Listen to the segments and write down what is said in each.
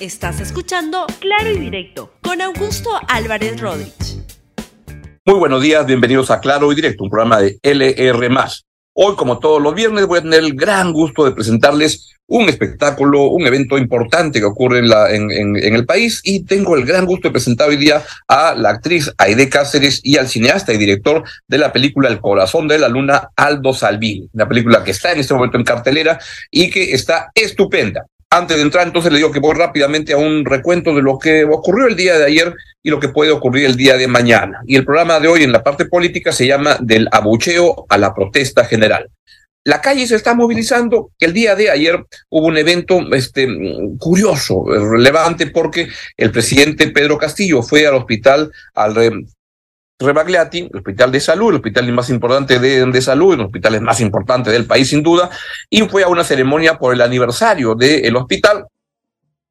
Estás escuchando Claro y Directo con Augusto Álvarez Rodríguez. Muy buenos días, bienvenidos a Claro y Directo, un programa de LR. Hoy, como todos los viernes, voy a tener el gran gusto de presentarles un espectáculo, un evento importante que ocurre en, en, el país y tengo el gran gusto de presentar hoy día a la actriz Aide Cáceres y al cineasta y director de la película El corazón de la luna, Aldo Salvini, una película que está en este momento en cartelera y que está estupenda. Antes de entrar, entonces le digo que voy rápidamente a un recuento de lo que ocurrió el día de ayer y lo que puede ocurrir el día de mañana. Y el programa de hoy en la parte política se llama Del abucheo a la protesta general. La calle se está movilizando. El día de ayer hubo un evento este, curioso, relevante, porque el presidente Pedro Castillo fue al hospital al Rebagliati, el hospital de salud, el hospital más importante de, de salud, el hospital más importante del país sin duda, y fue a una ceremonia por el aniversario del hospital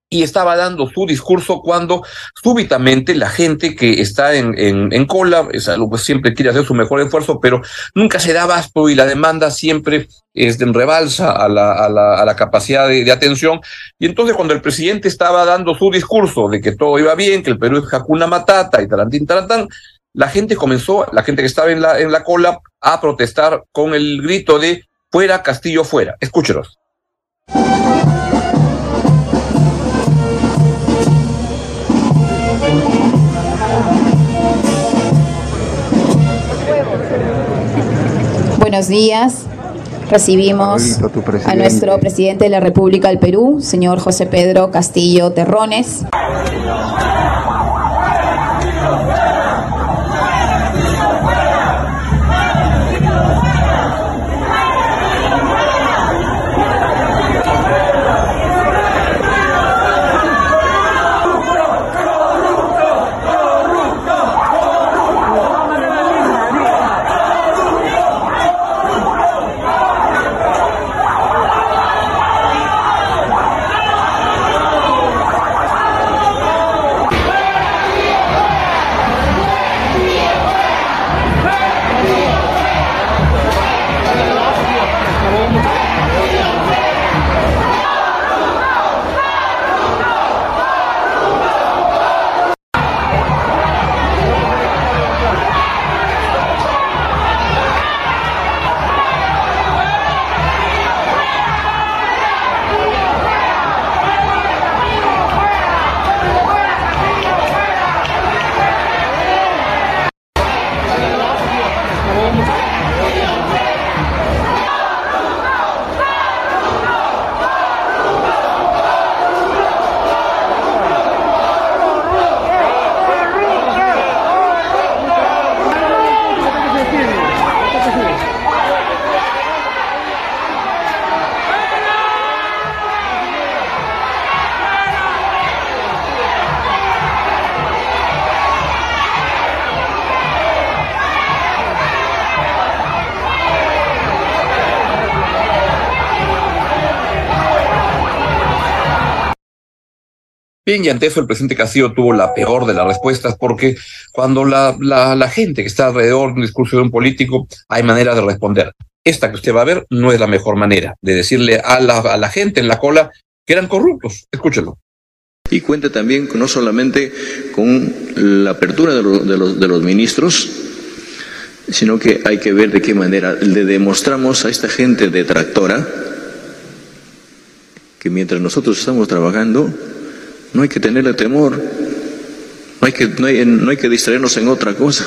y estaba dando su discurso cuando súbitamente la gente que está en, en, cola, pues siempre quiere hacer su mejor esfuerzo, pero nunca se da abasto y la demanda siempre es rebalsa a la, a la, capacidad de, de, atención. Y entonces cuando el presidente estaba dando su discurso de que todo iba bien, que el Perú es Hakuna Matata y tarantín tarantán, la gente comenzó, la gente que estaba en la, en la cola, a protestar con el grito de fuera Castillo, fuera. Escúchelos. Buenos días. Recibimos a nuestro presidente de la República del Perú, señor José Pedro Castillo Terrones. Bien, y ante eso el presidente Castillo tuvo la peor de las respuestas porque cuando la, la, la, gente que está alrededor de un discurso de un político hay manera de responder. Esta que usted va a ver no es la mejor manera de decirle a la, a la gente en la cola que eran corruptos. Escúchelo. Y cuenta también no solamente con la apertura de, lo, de, los, de los ministros, sino que hay que ver de qué manera le demostramos a esta gente detractora que mientras nosotros estamos trabajando, no hay que tenerle temor, no hay que, no hay, no hay que distraernos en otra cosa.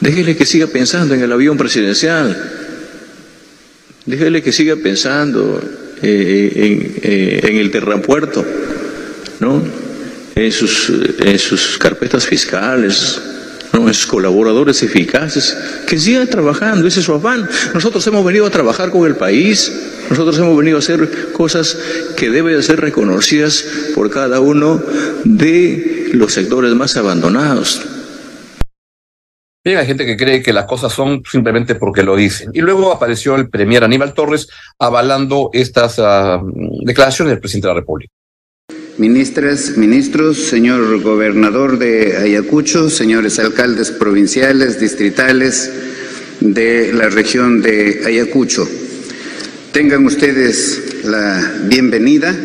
Déjele que siga pensando en el avión presidencial, déjele que siga pensando eh, en, eh, en, el terrapuerto, ¿no? en, sus, en sus carpetas fiscales, ¿no? sus colaboradores eficaces, que sigan trabajando, ese es su afán. Nosotros hemos venido a trabajar con el país, nosotros hemos venido a hacer cosas que deben ser reconocidas por cada uno de los sectores más abandonados. Bien, hay gente que cree que las cosas son simplemente porque lo dicen. Y luego apareció el premier Aníbal Torres avalando estas uh, declaraciones del presidente de la República. Ministras, ministros, señor gobernador de Ayacucho, señores alcaldes provinciales, distritales de la región de Ayacucho. Tengan ustedes la bienvenida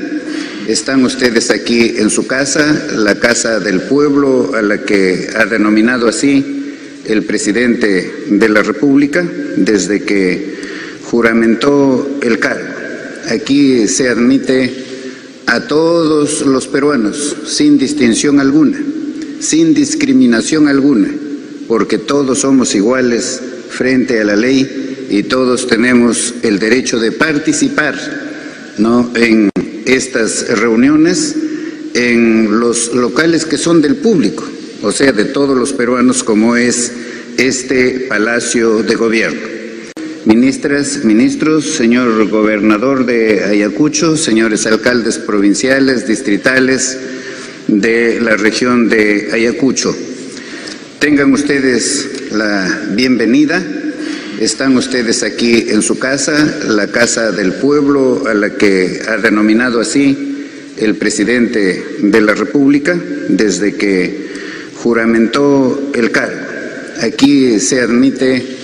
Están ustedes aquí en su casa, la casa del pueblo, a la que ha denominado así el presidente de la República desde que juramentó el cargo. Aquí se admite a todos los peruanos, sin distinción alguna, sin discriminación alguna, porque todos somos iguales frente a la ley y todos tenemos el derecho de participar ¿no? en estas reuniones en los locales que son del público, o sea, de todos los peruanos, como es este Palacio de Gobierno. Ministras, ministros, señor gobernador de Ayacucho, señores alcaldes provinciales, distritales de la región de Ayacucho. Tengan ustedes la bienvenida. Están ustedes aquí en su casa, la casa del pueblo, a la que ha denominado así el presidente de la República desde que juramentó el cargo. Aquí se admite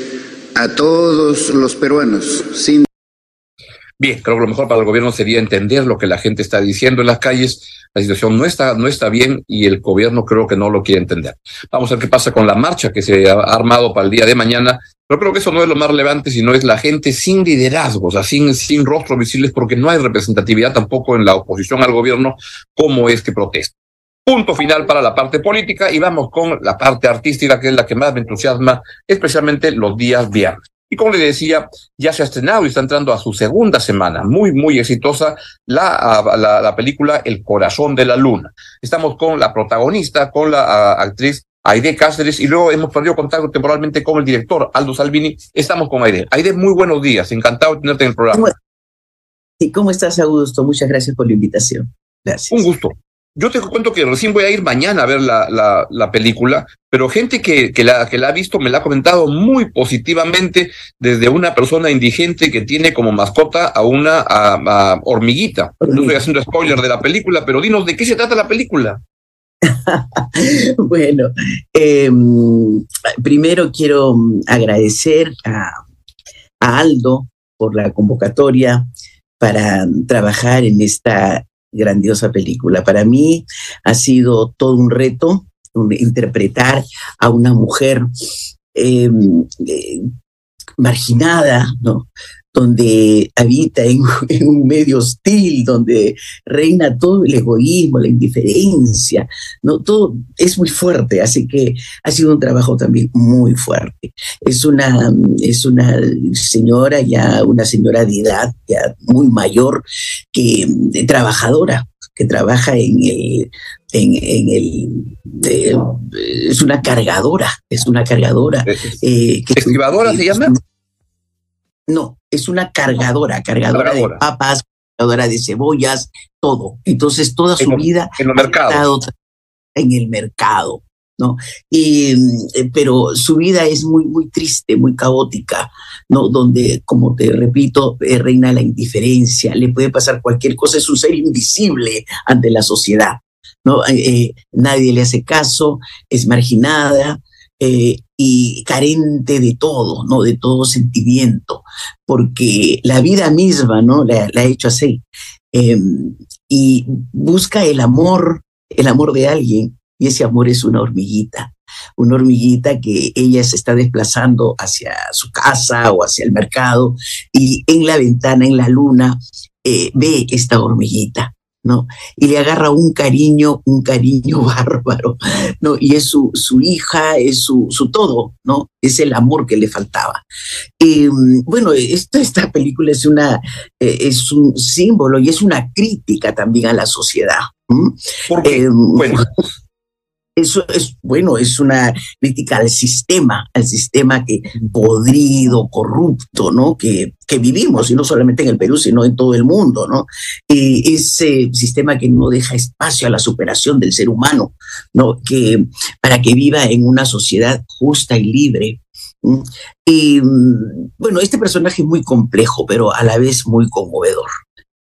a todos los peruanos sin Bien, creo que lo mejor para el gobierno sería entender lo que la gente está diciendo en las calles. La situación no está, no está bien y el gobierno creo que no lo quiere entender. Vamos a ver qué pasa con la marcha que se ha armado para el día de mañana. Pero creo que eso no es lo más relevante, sino es la gente sin liderazgo, o sin, sin rostros visibles, porque no hay representatividad tampoco en la oposición al gobierno, como es que protesta. Punto final para la parte política y vamos con la parte artística, que es la que más me entusiasma, especialmente los días viernes. Y como le decía, ya se ha estrenado y está entrando a su segunda semana, muy, muy exitosa, la, la, la película El corazón de la luna. Estamos con la protagonista, con la actriz Aide Cáceres, y luego hemos perdido contacto temporalmente con el director, Aldo Salvini. Estamos con Aide. Aide, muy buenos días, encantado de tenerte en el programa. Sí, ¿cómo estás, Augusto? Muchas gracias por la invitación. Gracias. Un gusto. Yo te cuento que recién voy a ir mañana a ver la, la, la película, pero gente que, que, la, que la ha visto me la ha comentado muy positivamente, desde una persona indigente que tiene como mascota a una a, a hormiguita. No estoy haciendo spoiler de la película, pero dinos de qué se trata la película. bueno, eh, primero quiero agradecer a, a Aldo por la convocatoria para trabajar en esta grandiosa película. Para mí ha sido todo un reto interpretar a una mujer eh, eh, marginada, ¿no? Donde habita en, en, un medio hostil, donde reina todo el egoísmo, la indiferencia, ¿no? Todo es muy fuerte, así que ha sido un trabajo también muy fuerte. Es una, es una señora ya, una señora de edad ya muy mayor, que trabajadora, que trabaja en el, en, en el de, es una cargadora, es una cargadora. Eh, que ¿Escribadora se llama? No, es una cargadora, cargadora, cargadora, de papas, cargadora de cebollas, todo. Entonces, toda su en, vida en el mercado. en el mercado, ¿no? Y, pero su vida es muy, muy triste, muy caótica, ¿no? Donde, como te repito, eh, reina la indiferencia, le puede pasar cualquier cosa, es un ser invisible ante la sociedad, ¿no? Eh, nadie le hace caso, es marginada, eh, y carente de todo, ¿no? De todo sentimiento, porque la vida misma, ¿no? La, ha hecho así. Eh, y busca el amor, el amor de alguien, y ese amor es una hormiguita, una hormiguita que ella se está desplazando hacia su casa o hacia el mercado, y en la ventana, en la luna, eh, ve esta hormiguita. ¿No? Y le agarra un cariño, un cariño bárbaro, ¿no? Y es su, su hija, es su, su todo, ¿no? Es el amor que le faltaba. Y bueno, esta, esta película es, una, eh, es un símbolo y es una crítica también a la sociedad. Porque, eh, bueno. Eso es, bueno, es una crítica al sistema, al sistema que podrido, corrupto, ¿no? Que, que vivimos, y no solamente en el Perú, sino en todo el mundo, ¿no? Y ese sistema que no deja espacio a la superación del ser humano, ¿no? Que para que viva en una sociedad justa y libre. Y bueno, este personaje es muy complejo, pero a la vez muy conmovedor.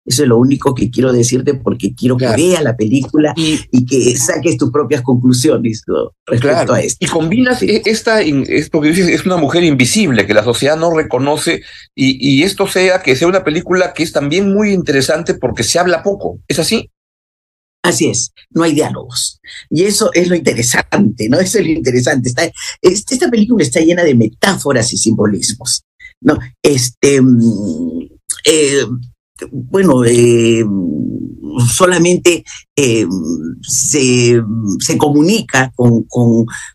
Eso es lo único que quiero decirte porque quiero claro. que veas la película y, y, que saques tus propias conclusiones ¿no? respecto claro. a esto. Y combinas esta, esto que dices, es una mujer invisible que la sociedad no reconoce y, y, esto sea que sea una película que es también muy interesante porque se habla poco. ¿Es así? Así es, no hay diálogos. Y eso es lo interesante, ¿no? Eso es lo interesante. Está, esta película está llena de metáforas y simbolismos, ¿no? Este, mm, eh, bueno, eh, solamente eh, se, comunica con,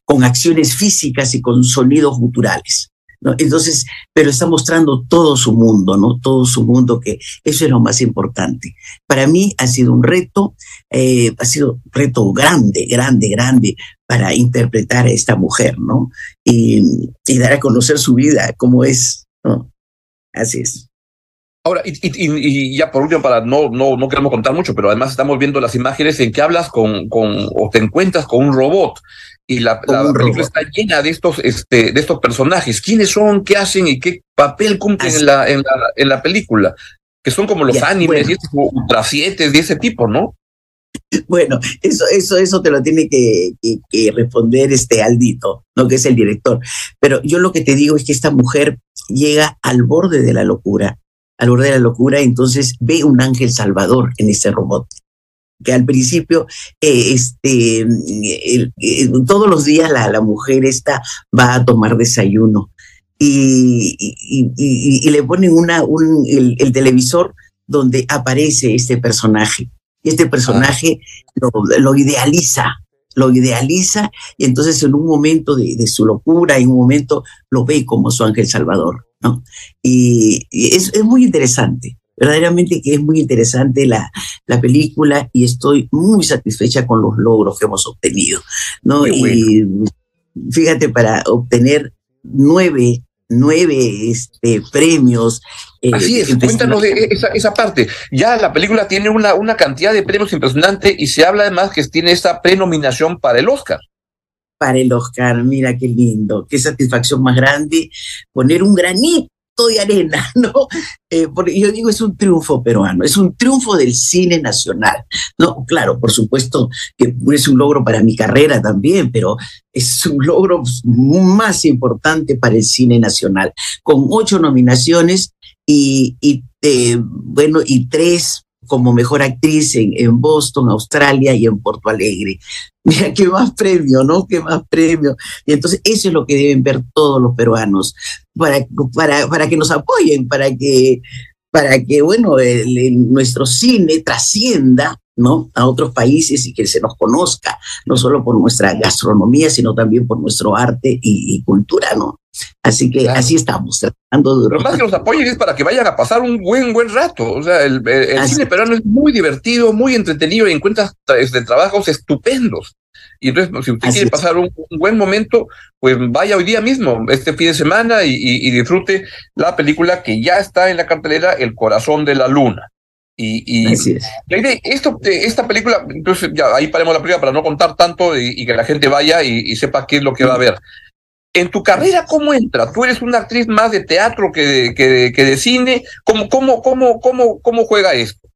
con, acciones físicas y con sonidos guturales. Entonces, pero está mostrando todo su mundo, ¿no? Todo su mundo, que eso es lo más importante. Para mí ha sido un reto, eh, ha sido un reto grande, grande, grande para interpretar a esta mujer, ¿no? Y, dar a conocer su vida, cómo es, ¿no? Así es. Ahora, y, ya por último, para no, no, no queremos contar mucho, pero además estamos viendo las imágenes en que hablas con, con o te encuentras con un robot y la, película está llena de estos, este, de estos personajes. ¿Quiénes son? ¿Qué hacen? ¿Y qué papel cumplen en la, en la, en la película? Que son como los animes y este, ultra siete de ese tipo, ¿no? Bueno, eso, eso, eso te lo tiene que, que, responder este Aldito, ¿no? que es el director. Pero yo lo que te digo es que esta mujer llega al borde de la locura, al borde de la locura, entonces ve un ángel salvador en ese robot que al principio, eh, este, todos los días la, la, mujer esta va a tomar desayuno y, y, le ponen una, un, el, televisor donde aparece este personaje. Y este personaje lo, lo, idealiza, lo idealiza y entonces en un momento de, de, su locura, en un momento lo ve como su ángel salvador. ¿No? Y, es, es muy interesante verdaderamente que es muy interesante la, la película y estoy muy satisfecha con los logros que hemos obtenido, ¿no? Y fíjate, para obtener nueve nueve este, premios. Eh, Así es, cuéntanos de esa, esa, parte. Ya la película tiene una, una cantidad de premios impresionante y se habla además que tiene esta prenominación para el Oscar. Para el Oscar, mira qué lindo, qué satisfacción más grande poner un granito de arena, ¿no? Eh, porque yo digo, es un triunfo peruano, es un triunfo del cine nacional, ¿no? Claro, por supuesto que es un logro para mi carrera también, pero es un logro más importante para el cine nacional, con ocho nominaciones y, eh, bueno, y tres como mejor actriz en, en, Boston, Australia y en Porto Alegre. Mira, qué más premio, ¿no? Qué más premio. Y entonces eso es lo que deben ver todos los peruanos, para, para, para que nos apoyen, para que, para que bueno, nuestro cine trascienda ¿no? a otros países y que se nos conozca, no solo por nuestra gastronomía, sino también por nuestro arte y, cultura, ¿no? Así que así estamos, tratando de... Pero más que los apoyen es para que vayan a pasar un buen, buen rato. O sea, el, cine peruano es muy divertido, muy entretenido y encuentras este, trabajos estupendos. Y entonces, si usted quiere pasar un, buen momento, pues vaya hoy día mismo, este fin de semana, y, disfrute la película que ya está en la cartelera, El corazón de la luna. Y, y esto, esta película, entonces ya ahí paremos la película para no contar tanto y, que la gente vaya y, sepa qué es lo que va a ver. En tu carrera, ¿cómo entra? Tú eres una actriz más de teatro que de, que que de cine. ¿Cómo, cómo, cómo, cómo, cómo juega esto?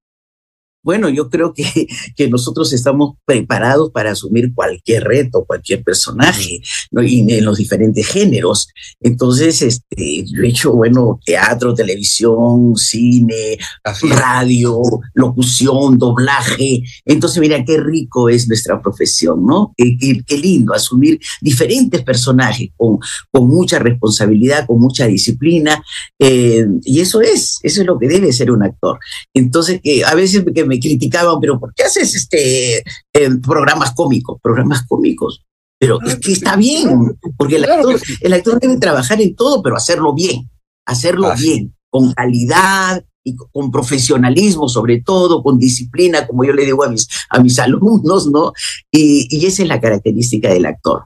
Bueno, yo creo que, que nosotros estamos preparados para asumir cualquier reto, cualquier personaje, ¿no? y en los diferentes géneros. Entonces, este, yo he hecho, bueno, teatro, televisión, cine, radio, locución, doblaje. Entonces, mira, qué rico es nuestra profesión, ¿no? Qué, lindo asumir diferentes personajes con, con mucha responsabilidad, con mucha disciplina. Eh, y eso es, eso es lo que debe ser un actor. Entonces, que a veces que me criticaban, pero ¿por qué haces este eh, programas cómicos? Programas cómicos. Pero es que está bien, porque el actor, el actor debe trabajar en todo, pero hacerlo bien, hacerlo bien, con calidad, y con profesionalismo sobre todo, con disciplina, como yo le digo a mis, a mis alumnos, ¿no? Y, y esa es la característica del actor.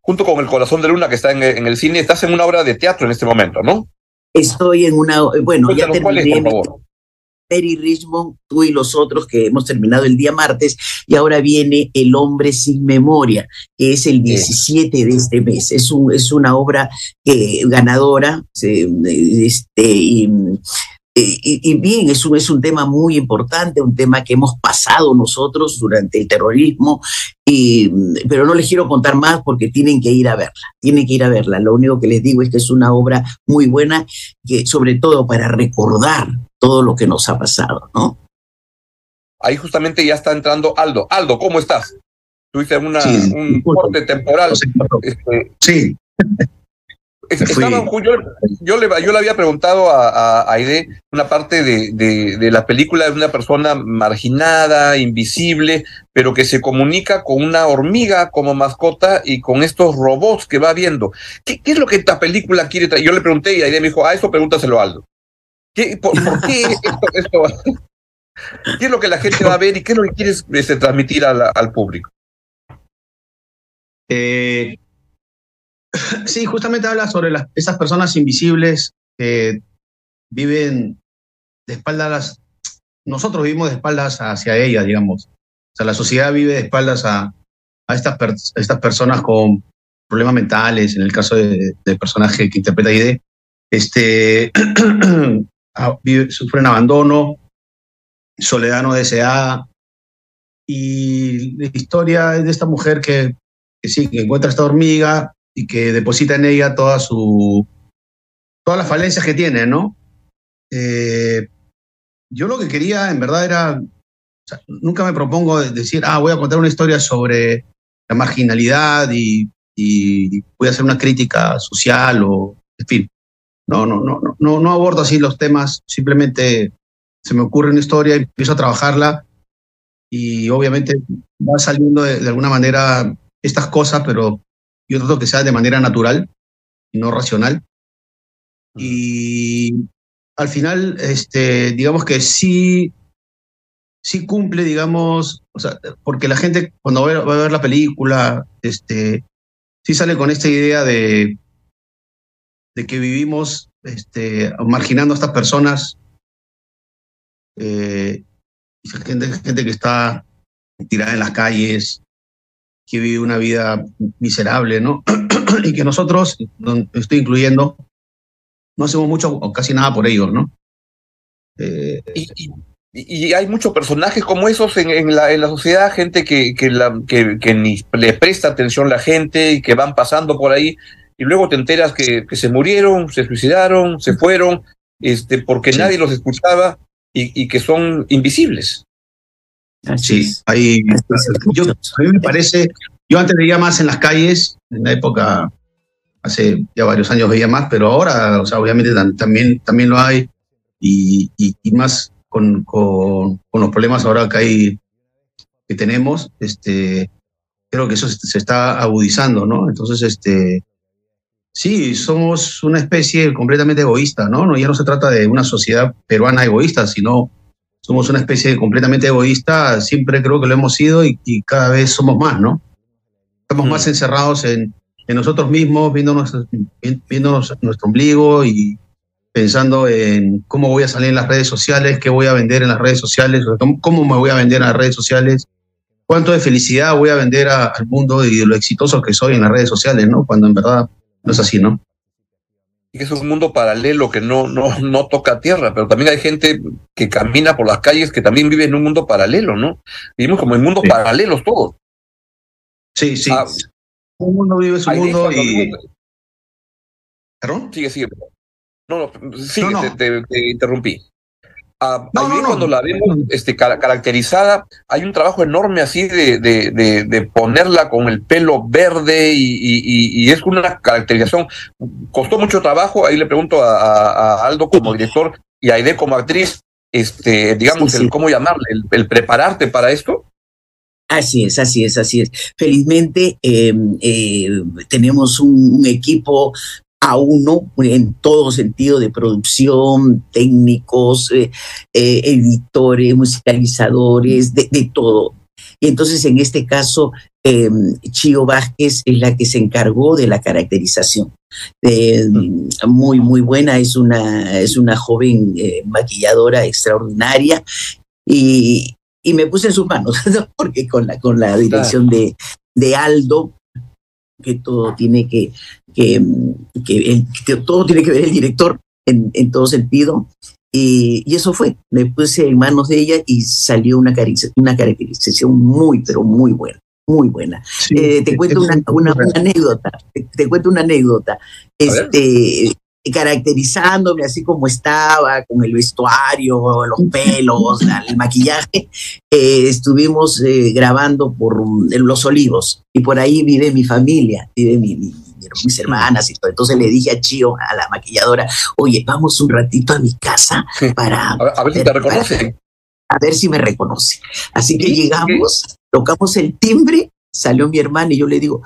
Junto con El Corazón de Luna, que está en, en, el cine, estás en una obra de teatro en este momento, ¿no? Estoy en una, bueno, ya terminé, Mary Richmond, tú y los otros que hemos terminado el día martes, y ahora viene El hombre sin memoria, que es el 17 de este mes. Es, un, es una obra que, ganadora, este, y, y, bien, es un, es un tema muy importante, un tema que hemos pasado nosotros durante el terrorismo, y, pero no les quiero contar más porque tienen que ir a verla, tienen que ir a verla. Lo único que les digo es que es una obra muy buena, que sobre todo para recordar todo lo que nos ha pasado, ¿no? ahí justamente ya está entrando Aldo. Aldo, ¿cómo estás? Tuviste una, un corte temporal. Este, sí. Estaba, yo, yo, le, yo le había preguntado a, a Aide una parte de, de, la película de una persona marginada, invisible, pero que se comunica con una hormiga como mascota y con estos robots que va viendo. ¿Qué, qué es lo que esta película quiere traer? Yo le pregunté y Aide me dijo, ah, eso pregúntaselo a Aldo. ¿Qué, por, qué esto, ¿Qué es lo que la gente va a ver y qué es lo que quieres este, transmitir al público? Eh, Sí, justamente habla sobre las, esas personas invisibles que viven de espaldas, nosotros vivimos de espaldas hacia ellas, digamos. O sea, la sociedad vive de espaldas a, a estas, estas personas con problemas mentales, en el caso del personaje que interpreta ID, este, sufren abandono, soledad no deseada, y la historia es de esta mujer que sí, que encuentra esta hormiga, y que deposita en ella toda su, todas las falencias que tiene, ¿no? Eh, yo lo que quería, en verdad, era, nunca me propongo decir, ah, voy a contar una historia sobre la marginalidad y, y voy a hacer una crítica social o, en fin, no, no, no, no, no abordo así los temas, simplemente se me ocurre una historia, y empiezo a trabajarla y obviamente va saliendo de alguna manera estas cosas, pero yo trato que sea de manera natural y no racional. Y al final, este, digamos que sí, sí cumple, digamos, o sea, porque la gente cuando va a ver la película, este, sí sale con esta idea de, de que vivimos este, marginando a estas personas, eh, gente, gente que está tirada en las calles, que vive una vida miserable, ¿no? y que nosotros, estoy incluyendo, no hacemos mucho o casi nada por ellos, ¿no? Eh, y, hay muchos personajes como esos en, la, en la, sociedad, gente que, que, la, que, ni le presta atención a la gente y que van pasando por ahí y luego te enteras que, que se murieron, se suicidaron, se fueron, este, porque nadie los escuchaba y, y que son invisibles sí, ahí, yo, a mí me parece, yo antes veía más en las calles, en la época, hace ya varios años veía más, pero ahora, o sea, obviamente también, también lo hay, y, y, más con, con, con, los problemas ahora que hay, que tenemos, este, creo que eso se está agudizando, ¿no? Entonces, este, sí, somos una especie completamente egoísta, ¿no? ¿no? Ya no se trata de una sociedad peruana egoísta, sino somos una especie completamente egoísta, siempre creo que lo hemos sido y, cada vez somos más, ¿no? Estamos más mm. encerrados en, en nosotros mismos, viendo, nuestro ombligo y pensando en cómo voy a salir en las redes sociales, qué voy a vender en las redes sociales, cómo, me voy a vender en las redes sociales, cuánto de felicidad voy a vender al mundo y de lo exitoso que soy en las redes sociales, ¿no? Cuando en verdad no es así, ¿no? Es un mundo paralelo que no, no, no toca tierra, pero también hay gente que camina por las calles que también vive en un mundo paralelo, ¿no? Vivimos como en mundos paralelos todos. Sí, sí. Ah, un mundo vive su mundo y... ¿Perdón? Sigue, sigue. No, no, sigue, te, interrumpí. Ah, cuando la vemos este, caracterizada, hay un trabajo enorme así de, de, de, ponerla con el pelo verde y, y, y, es una caracterización. Costó mucho trabajo, ahí le pregunto a, Aldo como director y a Aide como actriz, este, digamos, el cómo llamarle, el, prepararte para esto. Así es, así es, así es. Felizmente em, eh, tenemos un, equipo a uno en todo sentido de producción, técnicos, eh, eh, editores, musicalizadores, de, todo. Y entonces en este caso, eh, Chio Vázquez es la que se encargó de la caracterización. muy, muy buena, es una, es una joven maquilladora extraordinaria y, y, me puse en sus manos, porque con la, con la dirección de, de Aldo, que todo tiene que, que, que, todo tiene que ver el director en, en todo sentido. Y, y, eso fue, me puse en manos de ella y salió una, una caracterización muy, pero muy buena, muy buena. Eh, te cuento una, una, anécdota, te, cuento una anécdota. Este, caracterizándome así como estaba, con el vestuario, los pelos, el maquillaje, eh, estuvimos eh, grabando por Los Olivos y por ahí vive mi familia, vive mi, mis hermanas y todo. Entonces le dije a Chio, a la maquilladora, oye, vamos un ratito a mi casa para... A ver, si te reconoce. A ver si me reconoce. Así que llegamos, tocamos el timbre, salió mi hermana y yo le digo,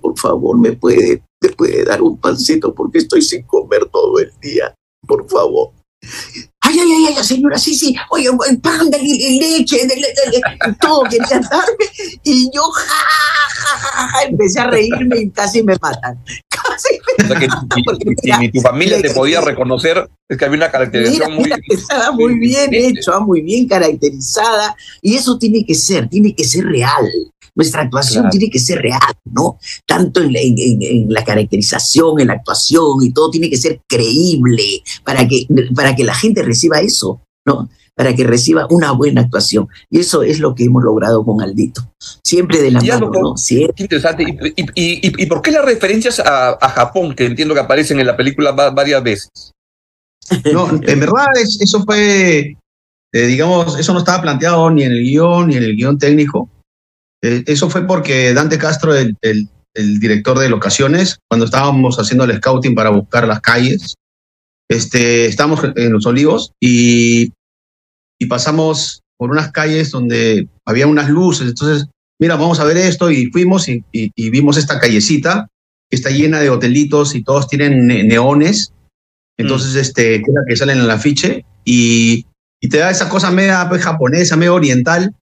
por favor, ¿me puede ¿Me puede dar un pancito porque estoy sin comer todo el día? Por favor. Ay, ay, ay, ay, señora, sí, sí, oye, pan, leche, todo quería darme. Y yo, ja, ja, ja, ja, empecé a reírme y casi me matan. Casi me o sea, que, ni tu familia te podía reconocer, es que había una caracterización muy... Estaba muy bien hecho, muy bien caracterizada, y eso tiene que ser, tiene que ser real. Nuestra actuación tiene que ser real, ¿no? Tanto en la, caracterización, en la actuación y todo tiene que ser creíble para que, para que la gente reciba eso, ¿no? Para que reciba una buena actuación. Y eso es lo que hemos logrado con Aldito. Siempre de la mano, ¿no? Siempre. Interesante. ¿Y, por qué las referencias a, Japón, que entiendo que aparecen en la película varias veces? No, en verdad eso fue, eh, digamos, eso no estaba planteado ni en el guion ni en el guion técnico. Eh, eso fue porque Dante Castro, el, director de locaciones, cuando estábamos haciendo el scouting para buscar las calles, este, estábamos en Los Olivos y, y pasamos por unas calles donde había unas luces. Entonces, mira, vamos a ver esto y fuimos y, vimos esta callecita que está llena de hotelitos y todos tienen neones. Entonces, mm. este, que, que salen en el afiche y, y te da esa cosa media pues, japonesa, medio oriental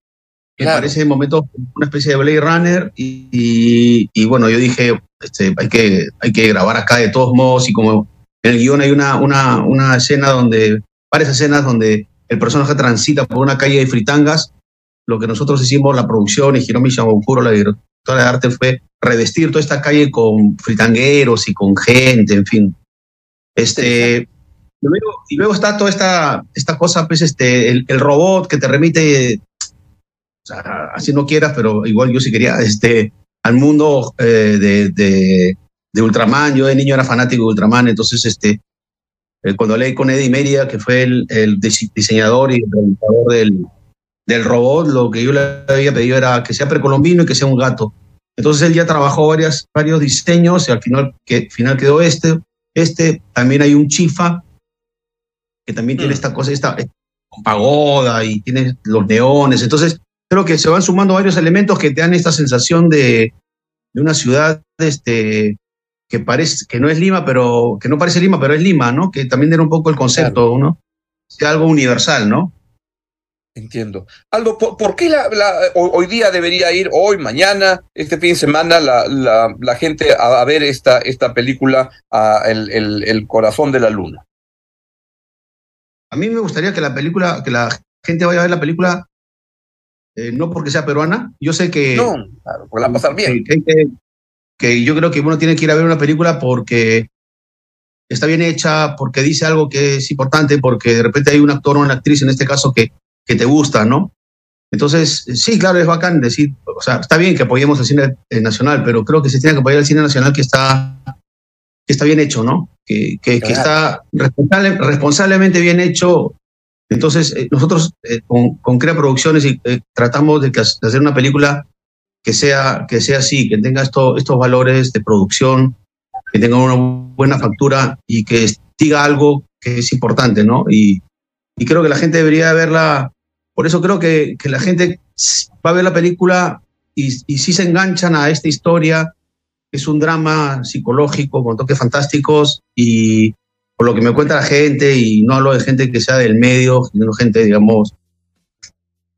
me parece de momento una especie de Blade Runner y, y, bueno, yo dije, este, hay, que, hay que grabar acá de todos modos y como en el guion hay una, una, una escena donde, varias escenas donde el personaje transita por una calle de fritangas, lo que nosotros hicimos, la producción y Hiromi Shimabukuro, la directora de arte, fue revestir toda esta calle con fritangueros y con gente, en fin. Este, y luego, y luego está toda esta, esta cosa, pues este, el, el robot que te remite así no quieras, pero igual yo sí quería, este, al mundo eh, de, de, Ultraman. Yo de niño era fanático de Ultraman, entonces, este, eh, cuando leí con Eddie Meria, que fue el, el diseñador y el realizador del, del robot, lo que yo le había pedido era que sea precolombino y que sea un gato. Entonces él ya trabajó varias, varios diseños y al final, que, final quedó este. Este, también hay un chifa que también tiene mm. esta cosa, esta, esta pagoda y tiene los neones. Entonces, creo que se van sumando varios elementos que te dan esta sensación de, de una ciudad este, que parece que no es Lima, pero que no parece Lima, pero es Lima, ¿no? Que también era un poco el concepto, ¿no? Sea algo universal, ¿no? Entiendo. Algo, ¿por, qué la, hoy día debería ir, hoy, mañana, este fin de semana, la, la, gente a, ver esta, esta película, el, el, el, corazón de la luna? A mí me gustaría que la película, que la gente vaya a ver la película eh, no porque sea peruana. Yo sé que. No, claro, porque la pasar bien. Que, yo creo que uno tiene que ir a ver una película porque está bien hecha, porque dice algo que es importante, porque de repente hay un actor o una actriz, en este caso, que, que te gusta, ¿no? Entonces, sí, claro, es bacán decir, o sea, está bien que apoyemos el cine nacional, pero creo que se tiene que apoyar el cine nacional que está, que está bien hecho, ¿no? Que, que, está responsablemente bien hecho entonces, eh, nosotros eh, con, Crea Producciones eh, tratamos de, hacer una película que sea, que sea así, que tenga esto, estos valores de producción, que tenga una buena factura y que diga algo que es importante, ¿no? Y, creo que la gente debería verla, por eso creo que, que la gente va a ver la película y, y si se enganchan a esta historia, es un drama psicológico con toques fantásticos y, por lo que me cuenta la gente, y no hablo de gente que sea del medio, sino gente, digamos,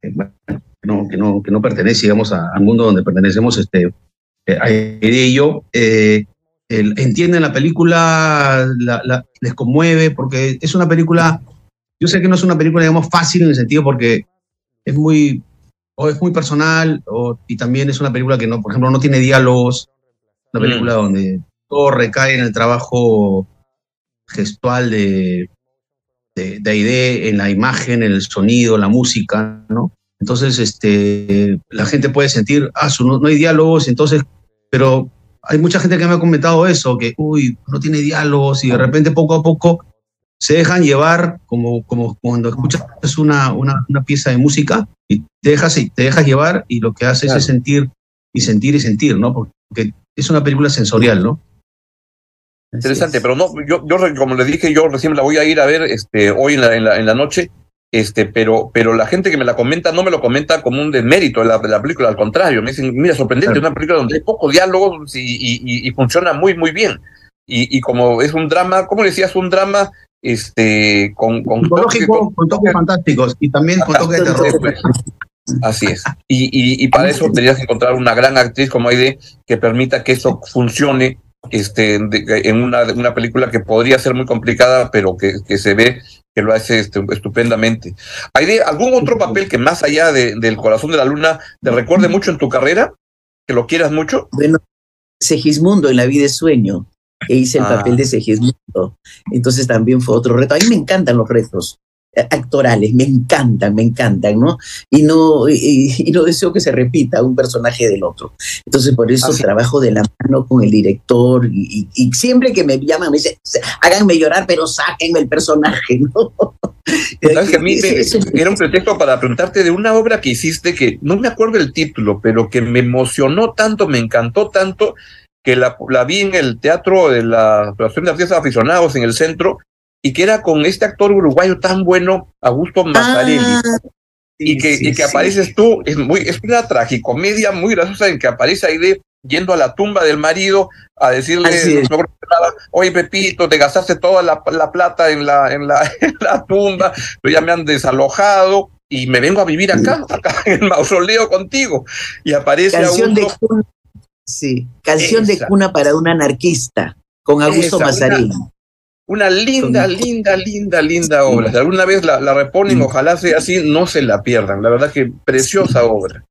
eh, que, no, que, no, que no pertenece, digamos, al mundo donde pertenecemos, este, eh, eh, entienden la película, les conmueve, porque es una película, yo sé que no es una película, digamos, fácil en el sentido porque es muy, o es muy personal, o, y también es una película que, no, por ejemplo, no tiene diálogos, una película mm. donde todo recae en el trabajo gestual de, de, de en la imagen, en el sonido, la música, ¿no? Entonces, este, la gente puede sentir, ah, no, hay diálogos, entonces, pero hay mucha gente que me ha comentado eso, que, uy, no tiene diálogos y de repente poco a poco se dejan llevar, como, como cuando escuchas una, una, una pieza de música y te dejas, te dejas llevar y lo que haces es sentir y sentir y sentir, ¿no? Porque es una película sensorial, ¿no? Interesante, pero no, yo, yo como le dije, yo recién la voy a ir a ver este, hoy en la, en la, en la noche, este, pero, pero la gente que me la comenta no me lo comenta como un desmérito de la, de la película, al contrario, me dicen, mira, sorprendente, una película donde hay pocos diálogos y, y, y, funciona muy, muy bien. Y, y como es un drama, ¿cómo decías? Un drama este, con, con, toques, con, toques fantásticos y también con toques de terror. Así es. Y, y, y, para eso tendrías que encontrar una gran actriz como Aide que permita que eso funcione este, en una, una película que podría ser muy complicada, pero que, que se ve que lo hace este, estupendamente. ¿Hay algún otro papel que más allá de, del corazón de la luna te recuerde mucho en tu carrera? ¿Que lo quieras mucho? Bueno, Segismundo en La vida de sueño, que hice el ah. papel de Segismundo. Entonces también fue otro reto. A mí me encantan los retos actorales, me encantan, me encantan, ¿no? Y no, y, no deseo que se repita un personaje del otro. Entonces, por eso trabajo de la mano con el director y, siempre que me llaman me dicen, háganme llorar, pero sáquenme el personaje, ¿no? ¿Sabes que a mí era un pretexto para preguntarte de una obra que hiciste que no me acuerdo el título, pero que me emocionó tanto, me encantó tanto, que la, la vi en el teatro de la Asociación de Artistas Aficionados en el centro y que era con este actor uruguayo tan bueno, Augusto Mazzarelli. Ah, y que, y que apareces tú, es, muy, es una tragicomedia muy graciosa en que aparece ahí de yendo a la tumba del marido a decirle, oye Pepito, te gastaste toda la, la plata en la, en, la, en la tumba, pero ya me han desalojado y me vengo a vivir acá, acá en el mausoleo contigo. Y aparece canción de cuna, Sí, canción de cuna para un anarquista, con Augusto Mazzarelli. Una linda, linda, linda, linda obra. Si alguna vez la, la reponen, mm. ojalá sea así, no se la pierdan. La verdad que preciosa obra.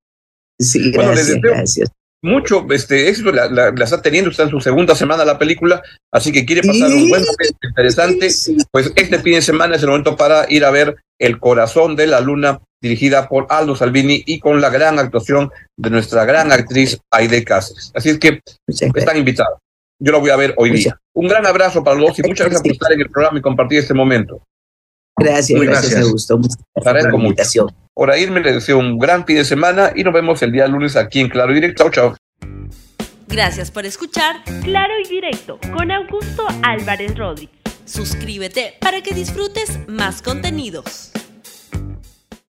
Sí, gracias, gracias. Mucho este, éxito la, la, está teniendo, está en su segunda semana la película, así que quiere pasar un buen momento interesante. Pues este fin de semana es el momento para ir a ver El corazón de la luna, dirigida por Aldo Salvini y con la gran actuación de nuestra gran actriz Aide Cáceres. Así es que están invitados. Yo lo voy a ver hoy día. Un gran abrazo para los dos y muchas gracias por estar en el programa y compartir este momento. Gracias, gracias, gracias. Augusto. Agradezco mucho. Por irme les deseo un gran fin de semana y nos vemos el día lunes aquí en Claro y Directo. Chao, chao. Gracias por escuchar Claro y Directo con Augusto Álvarez Rodríguez. Suscríbete para que disfrutes más contenidos.